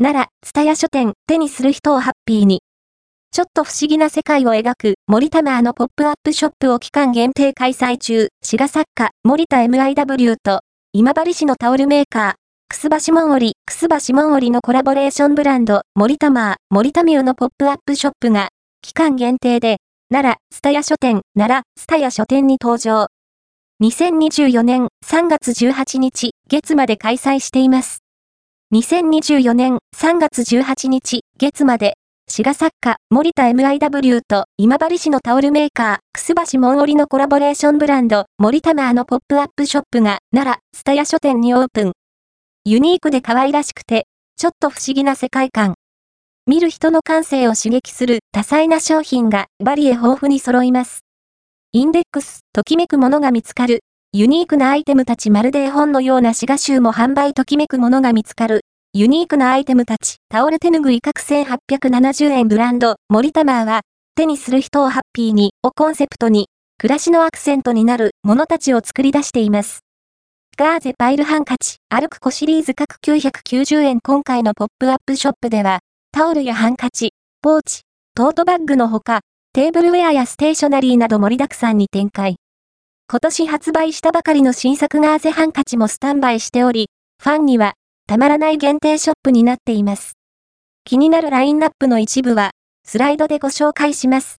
奈良、ツタヤ書店、手にする人をハッピーに。ちょっと不思議な世界を描く、森田マーのポップアップショップを期間限定開催中、滋賀作家、森田 MIW と、今治市のタオルメーカー、くすばしもんおり、くすばしもんおりのコラボレーションブランド、森田マー、森田ミューのポップアップショップが、期間限定で、奈良、スタヤ書店、奈良、スタヤ書店に登場。2024年3月18日、月まで開催しています。2024年3月18日、月まで、滋賀作家、森田 MIW と今治市のタオルメーカー、くすばしもんおりのコラボレーションブランド、森田マーのポップアップショップが、奈良、スタヤ書店にオープン。ユニークで可愛らしくて、ちょっと不思議な世界観。見る人の感性を刺激する多彩な商品がバリエ豊富に揃います。インデックス、ときめくものが見つかる。ユニークなアイテムたちまるで絵本のような滋賀集も販売ときめくものが見つかる。ユニークなアイテムたち、タオル手ぬぐい各1870円ブランド、森タマーは、手にする人をハッピーに、をコンセプトに、暮らしのアクセントになるものたちを作り出しています。ガーゼパイルハンカチ、歩く子シリーズ各990円今回のポップアップショップでは、タオルやハンカチ、ポーチ、トートバッグのほか、テーブルウェアやステーショナリーなど盛りだくさんに展開。今年発売したばかりの新作ガーゼハンカチもスタンバイしており、ファンにはたまらない限定ショップになっています。気になるラインナップの一部は、スライドでご紹介します。